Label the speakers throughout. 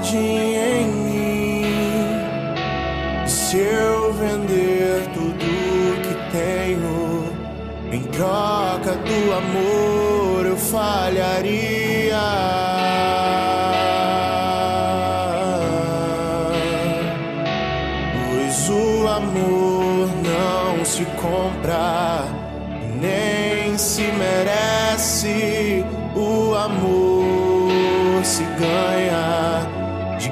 Speaker 1: jardim em mim. Se eu vender tudo que tenho em troca do amor, eu falharia. Pois o amor não se compra, nem se merece. O amor se ganha,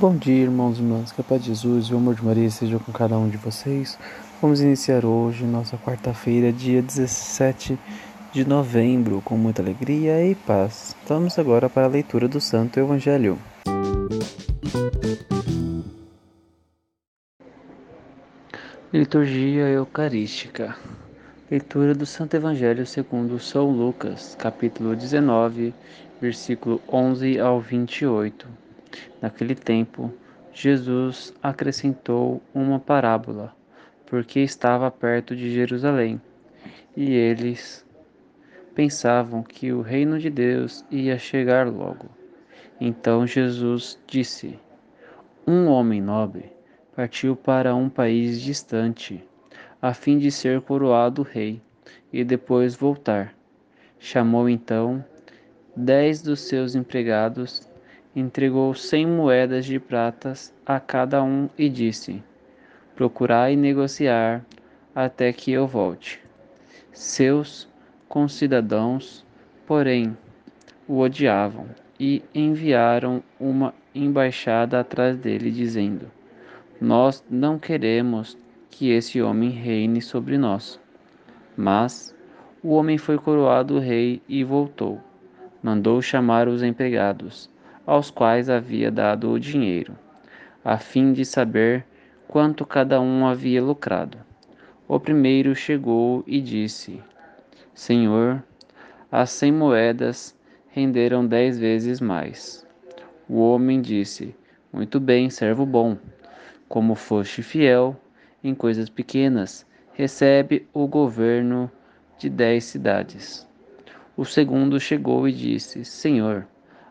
Speaker 2: Bom dia, irmãos e irmãs. Que a paz de Jesus e o amor de Maria seja com cada um de vocês. Vamos iniciar hoje, nossa quarta-feira, dia 17 de novembro, com muita alegria e paz. Vamos agora para a leitura do Santo Evangelho. Liturgia Eucarística. Leitura do Santo Evangelho segundo São Lucas, capítulo 19, versículo 11 ao 28. Naquele tempo, Jesus acrescentou uma parábola, porque estava perto de Jerusalém, e eles pensavam que o reino de Deus ia chegar logo. Então Jesus disse: Um homem nobre partiu para um país distante, a fim de ser coroado rei e depois voltar. Chamou então dez dos seus empregados, entregou cem moedas de pratas a cada um e disse: Procurai negociar até que eu volte. Seus concidadãos, porém, o odiavam e enviaram uma embaixada atrás dele, dizendo: Nós não queremos que esse homem reine sobre nós. Mas o homem foi coroado rei e voltou. Mandou chamar os empregados, aos quais havia dado o dinheiro, a fim de saber quanto cada um havia lucrado. O primeiro chegou e disse: Senhor, as cem moedas renderam dez vezes mais. O homem disse: Muito bem, servo bom. Como foste fiel em coisas pequenas, recebe o governo de dez cidades. O segundo chegou e disse: Senhor,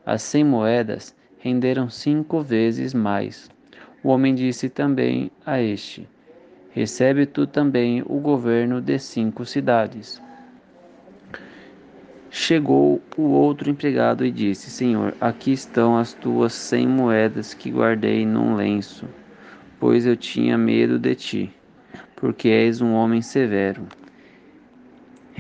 Speaker 2: as cem moedas renderam cinco vezes mais. O homem disse também a este: Recebe tu também o governo de cinco cidades. Chegou o outro empregado e disse: Senhor, aqui estão as tuas cem moedas que guardei num lenço, pois eu tinha medo de ti, porque és um homem severo.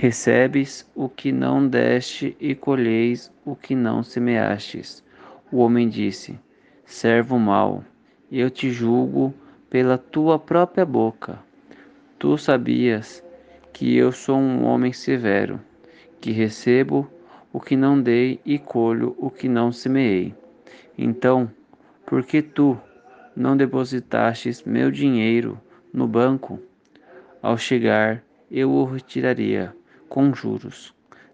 Speaker 2: Recebes o que não deste e colheis o que não semeastes. O homem disse: Servo mau, eu te julgo pela tua própria boca. Tu sabias que eu sou um homem severo, que recebo o que não dei e colho o que não semeei. Então, por que tu não depositastes meu dinheiro no banco? Ao chegar, eu o retiraria com juros.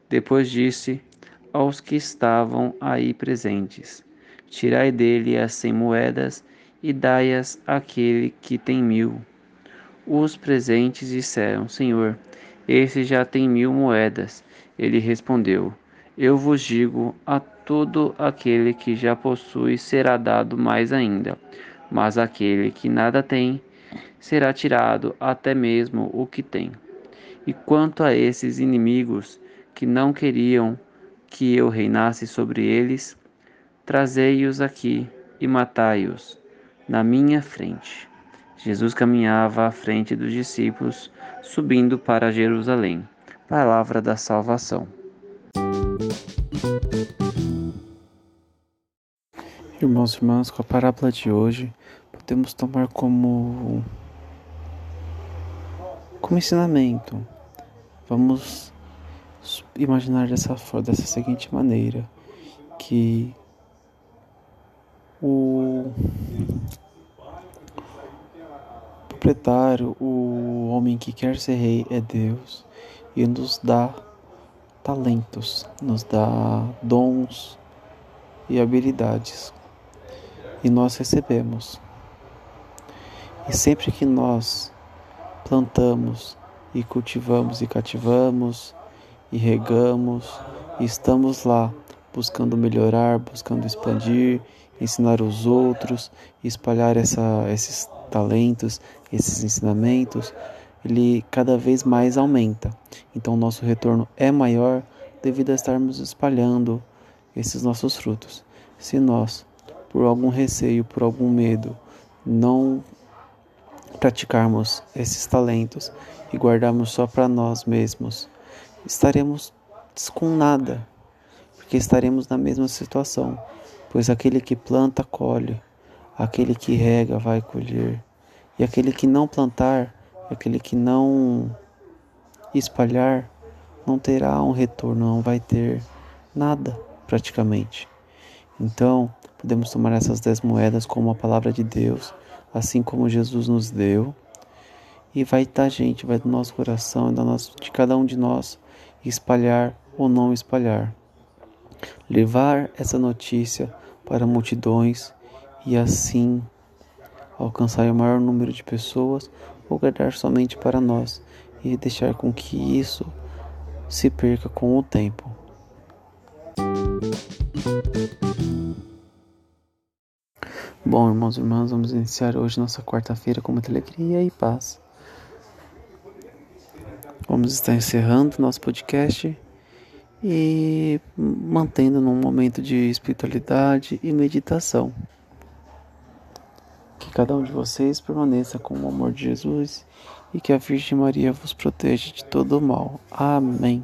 Speaker 2: Depois disse aos que estavam aí presentes: Tirai dele as cem moedas e dai-as àquele que tem mil. Os presentes disseram: Senhor, esse já tem mil moedas. Ele respondeu: Eu vos digo: a todo aquele que já possui será dado mais ainda, mas aquele que nada tem será tirado até mesmo o que tem. E quanto a esses inimigos que não queriam que eu reinasse sobre eles, trazei-os aqui e matai-os na minha frente. Jesus caminhava à frente dos discípulos, subindo para Jerusalém. Palavra da salvação. Irmãos e irmãs, com a parábola de hoje, podemos tomar como como ensinamento. Vamos
Speaker 3: imaginar dessa, dessa seguinte maneira, que o proprietário, o homem que quer ser rei é Deus e nos dá talentos, nos dá dons e habilidades. E nós recebemos. E sempre que nós plantamos e cultivamos e cativamos e regamos e estamos lá buscando melhorar, buscando expandir, ensinar os outros, espalhar essa, esses talentos, esses ensinamentos, ele cada vez mais aumenta. Então, nosso retorno é maior devido a estarmos espalhando esses nossos frutos. Se nós, por algum receio, por algum medo, não praticarmos esses talentos e guardarmos só para nós mesmos, estaremos com nada, porque estaremos na mesma situação, pois aquele que planta colhe, aquele que rega vai colher, e aquele que não plantar, aquele que não espalhar, não terá um retorno, não vai ter nada praticamente. Então, podemos tomar essas dez moedas como a palavra de Deus, assim como Jesus nos deu, e vai da gente, vai do nosso coração, de cada um de nós, espalhar ou não espalhar. Levar essa notícia para multidões e assim alcançar o maior número de pessoas ou guardar somente para nós e deixar com que isso se perca com o tempo. Bom, irmãos e irmãs, vamos iniciar hoje nossa quarta-feira com muita alegria e paz. Vamos estar encerrando nosso podcast e mantendo num momento de espiritualidade e meditação. Que cada um de vocês permaneça com o amor de Jesus e que a Virgem Maria vos proteja de todo o mal. Amém.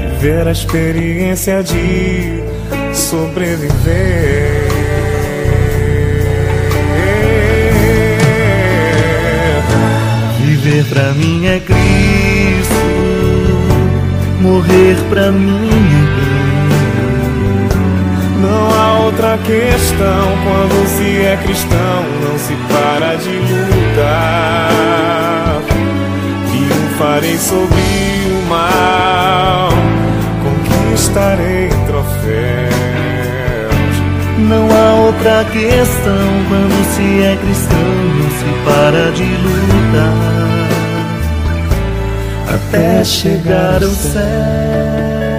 Speaker 4: viver a experiência de sobreviver.
Speaker 5: Viver pra mim é Cristo, morrer pra mim é.
Speaker 4: Não há outra questão quando se é cristão, não se para de lutar. Triunfarei sobre o mal
Speaker 5: outra questão quando se é cristão, não se para de lutar até chegar ao céu.